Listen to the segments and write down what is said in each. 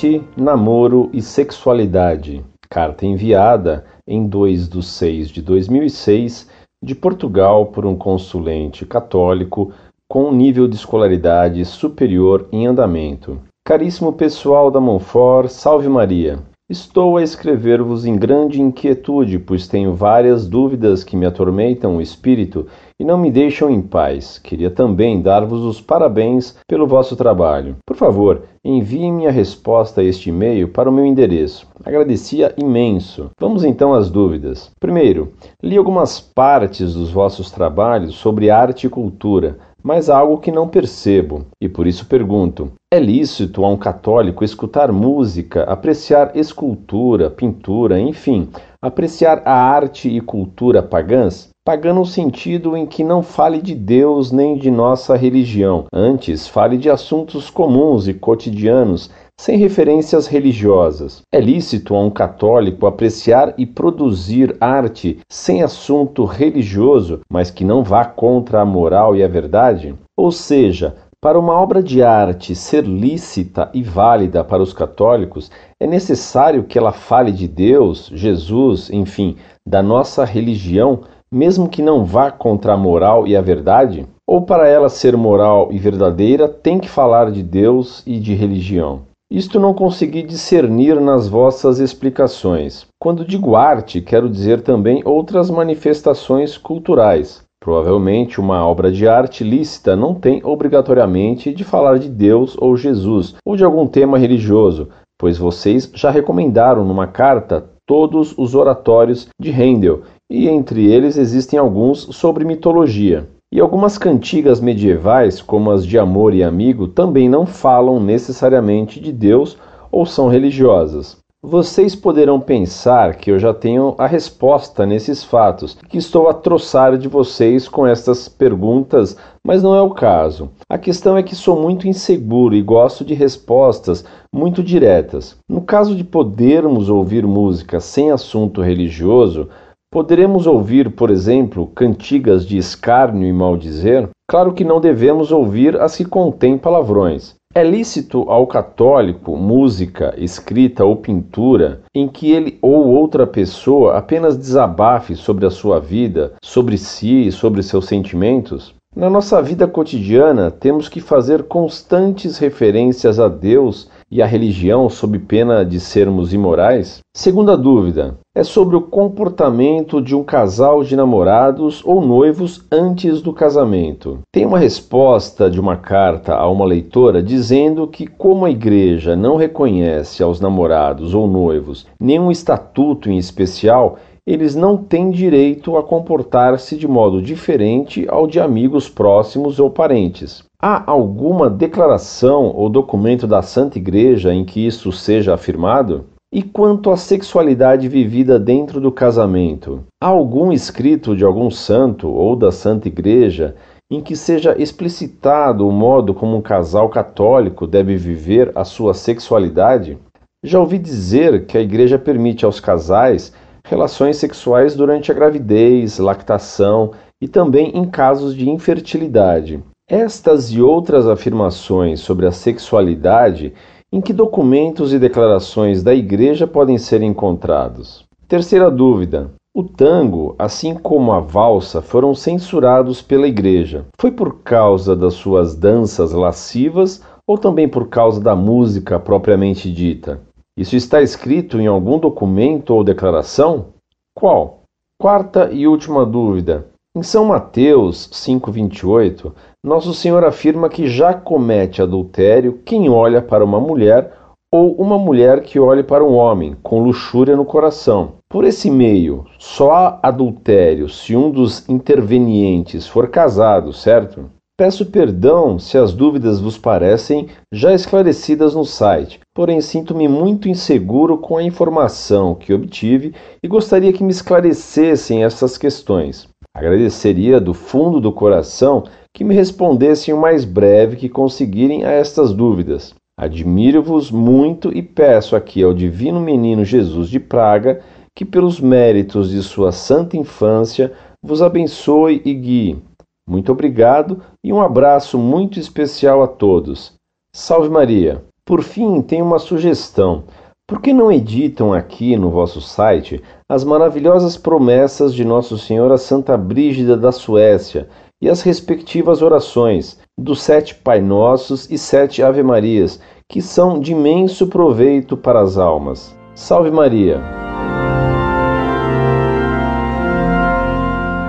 Arte, Namoro e Sexualidade. Carta enviada em 2 de 6 de 2006 de Portugal por um consulente católico com nível de escolaridade superior em andamento. Caríssimo pessoal da Monfort, salve Maria! Estou a escrever-vos em grande inquietude, pois tenho várias dúvidas que me atormentam o espírito e não me deixam em paz. Queria também dar-vos os parabéns pelo vosso trabalho. Por favor, envie-me a resposta a este e-mail para o meu endereço. Agradecia imenso. Vamos então às dúvidas. Primeiro, li algumas partes dos vossos trabalhos sobre arte e cultura mas algo que não percebo, e por isso pergunto: é lícito a um católico escutar música, apreciar escultura, pintura, enfim, apreciar a arte e cultura pagãs? Pagã no sentido em que não fale de Deus nem de nossa religião, antes fale de assuntos comuns e cotidianos, sem referências religiosas. É lícito a um católico apreciar e produzir arte sem assunto religioso, mas que não vá contra a moral e a verdade? Ou seja, para uma obra de arte ser lícita e válida para os católicos, é necessário que ela fale de Deus, Jesus, enfim, da nossa religião, mesmo que não vá contra a moral e a verdade? Ou para ela ser moral e verdadeira, tem que falar de Deus e de religião? Isto não consegui discernir nas vossas explicações. Quando digo arte, quero dizer também outras manifestações culturais. Provavelmente uma obra de arte lícita não tem obrigatoriamente de falar de Deus ou Jesus ou de algum tema religioso, pois vocês já recomendaram numa carta todos os oratórios de Handel, e entre eles existem alguns sobre mitologia. E algumas cantigas medievais, como as de amor e amigo, também não falam necessariamente de Deus ou são religiosas. Vocês poderão pensar que eu já tenho a resposta nesses fatos, que estou a troçar de vocês com estas perguntas, mas não é o caso. A questão é que sou muito inseguro e gosto de respostas muito diretas. No caso de podermos ouvir música sem assunto religioso, Poderemos ouvir, por exemplo, cantigas de escárnio e maldizer? Claro que não devemos ouvir as que contêm palavrões. É lícito ao católico música, escrita ou pintura em que ele ou outra pessoa apenas desabafe sobre a sua vida, sobre si e sobre seus sentimentos? Na nossa vida cotidiana, temos que fazer constantes referências a Deus e a religião sob pena de sermos imorais? Segunda dúvida é sobre o comportamento de um casal de namorados ou noivos antes do casamento. Tem uma resposta de uma carta a uma leitora dizendo que, como a igreja não reconhece aos namorados ou noivos nenhum estatuto em especial, eles não têm direito a comportar-se de modo diferente ao de amigos próximos ou parentes. Há alguma declaração ou documento da Santa Igreja em que isso seja afirmado? E quanto à sexualidade vivida dentro do casamento? Há algum escrito de algum santo ou da Santa Igreja em que seja explicitado o modo como um casal católico deve viver a sua sexualidade? Já ouvi dizer que a Igreja permite aos casais relações sexuais durante a gravidez, lactação e também em casos de infertilidade. Estas e outras afirmações sobre a sexualidade, em que documentos e declarações da Igreja podem ser encontrados? Terceira dúvida. O tango, assim como a valsa, foram censurados pela Igreja. Foi por causa das suas danças lascivas ou também por causa da música propriamente dita? Isso está escrito em algum documento ou declaração? Qual? Quarta e última dúvida. Em São Mateus 5,28, Nosso Senhor afirma que já comete adultério quem olha para uma mulher ou uma mulher que olhe para um homem, com luxúria no coração. Por esse meio, só há adultério se um dos intervenientes for casado, certo? Peço perdão se as dúvidas vos parecem já esclarecidas no site, porém sinto-me muito inseguro com a informação que obtive e gostaria que me esclarecessem essas questões. Agradeceria do fundo do coração que me respondessem o mais breve que conseguirem a estas dúvidas. Admiro-vos muito e peço aqui ao Divino Menino Jesus de Praga que, pelos méritos de sua santa infância, vos abençoe e guie. Muito obrigado e um abraço muito especial a todos. Salve Maria! Por fim, tem uma sugestão. Por que não editam aqui no vosso site as maravilhosas promessas de Nosso Senhor a Santa Brígida da Suécia e as respectivas orações dos sete Pai Nossos e sete Ave Marias, que são de imenso proveito para as almas? Salve Maria!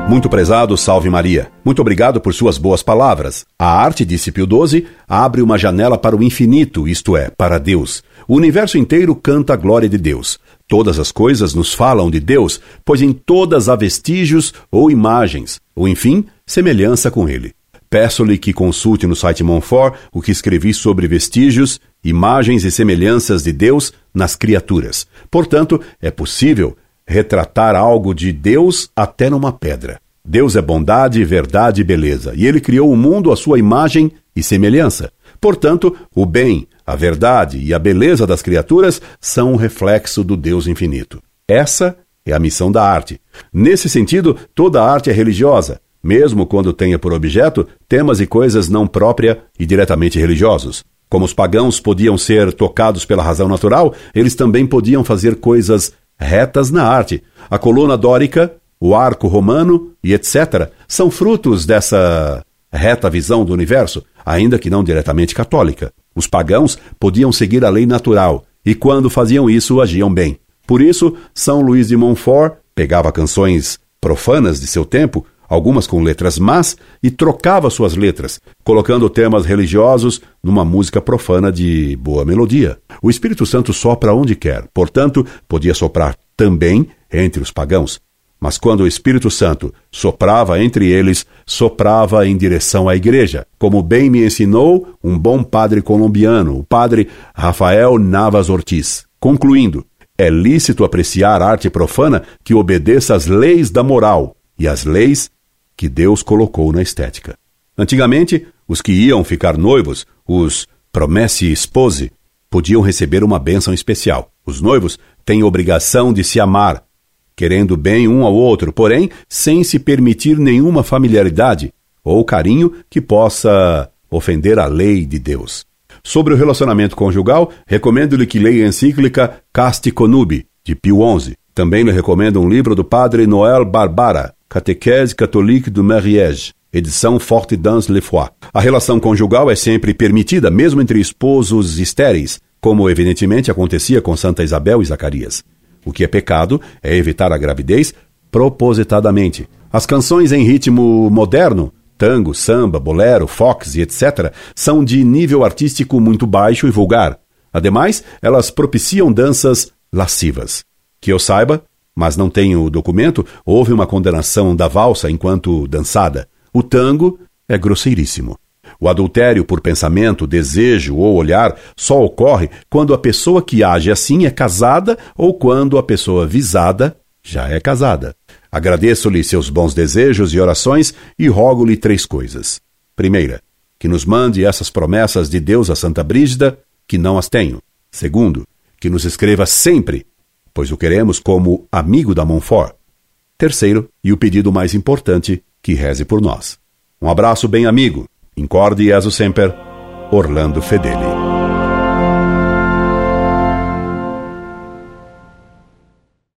Muito prezado, salve Maria. Muito obrigado por suas boas palavras. A arte, disse Pio XII, abre uma janela para o infinito, isto é, para Deus. O universo inteiro canta a glória de Deus. Todas as coisas nos falam de Deus, pois em todas há vestígios ou imagens, ou enfim, semelhança com Ele. Peço-lhe que consulte no site Monfort o que escrevi sobre vestígios, imagens e semelhanças de Deus nas criaturas. Portanto, é possível retratar algo de Deus até numa pedra. Deus é bondade, verdade e beleza, e ele criou o mundo à sua imagem e semelhança. Portanto, o bem, a verdade e a beleza das criaturas são um reflexo do Deus infinito. Essa é a missão da arte. Nesse sentido, toda arte é religiosa, mesmo quando tenha por objeto temas e coisas não própria e diretamente religiosos. Como os pagãos podiam ser tocados pela razão natural, eles também podiam fazer coisas retas na arte. A coluna dórica, o arco romano e etc. são frutos dessa reta visão do universo, ainda que não diretamente católica. Os pagãos podiam seguir a lei natural e, quando faziam isso, agiam bem. Por isso, São Luís de Montfort pegava canções profanas de seu tempo, algumas com letras más, e trocava suas letras, colocando temas religiosos numa música profana de boa melodia. O Espírito Santo sopra onde quer, portanto, podia soprar também entre os pagãos. Mas quando o Espírito Santo soprava entre eles, soprava em direção à igreja, como bem me ensinou um bom padre colombiano, o padre Rafael Navas Ortiz. Concluindo, é lícito apreciar arte profana que obedeça às leis da moral e às leis que Deus colocou na estética. Antigamente, os que iam ficar noivos, os promessi sposi, podiam receber uma bênção especial. Os noivos têm obrigação de se amar, querendo bem um ao outro, porém sem se permitir nenhuma familiaridade ou carinho que possa ofender a lei de Deus. Sobre o relacionamento conjugal, recomendo-lhe que leia a encíclica Casti Connubi, de Pio XI. Também lhe recomendo um livro do padre Noel Barbara, Catequese Catholique du Mariage, edição Forte dans le Foi. A relação conjugal é sempre permitida, mesmo entre esposos estéreis, como evidentemente acontecia com Santa Isabel e Zacarias. O que é pecado é evitar a gravidez propositadamente. As canções em ritmo moderno, tango, samba, bolero, fox e etc., são de nível artístico muito baixo e vulgar. Ademais, elas propiciam danças lascivas. Que eu saiba, mas não tenho o documento, houve uma condenação da valsa enquanto dançada. O tango é grosseiríssimo. O adultério por pensamento, desejo ou olhar só ocorre quando a pessoa que age assim é casada ou quando a pessoa visada já é casada. Agradeço-lhe seus bons desejos e orações e rogo-lhe três coisas. Primeira, que nos mande essas promessas de Deus a Santa Brígida, que não as tenho. Segundo, que nos escreva sempre pois o queremos como amigo da Monfort. Terceiro, e o pedido mais importante, que reze por nós. Um abraço bem amigo. Incorde Jesus Semper, Orlando Fedeli.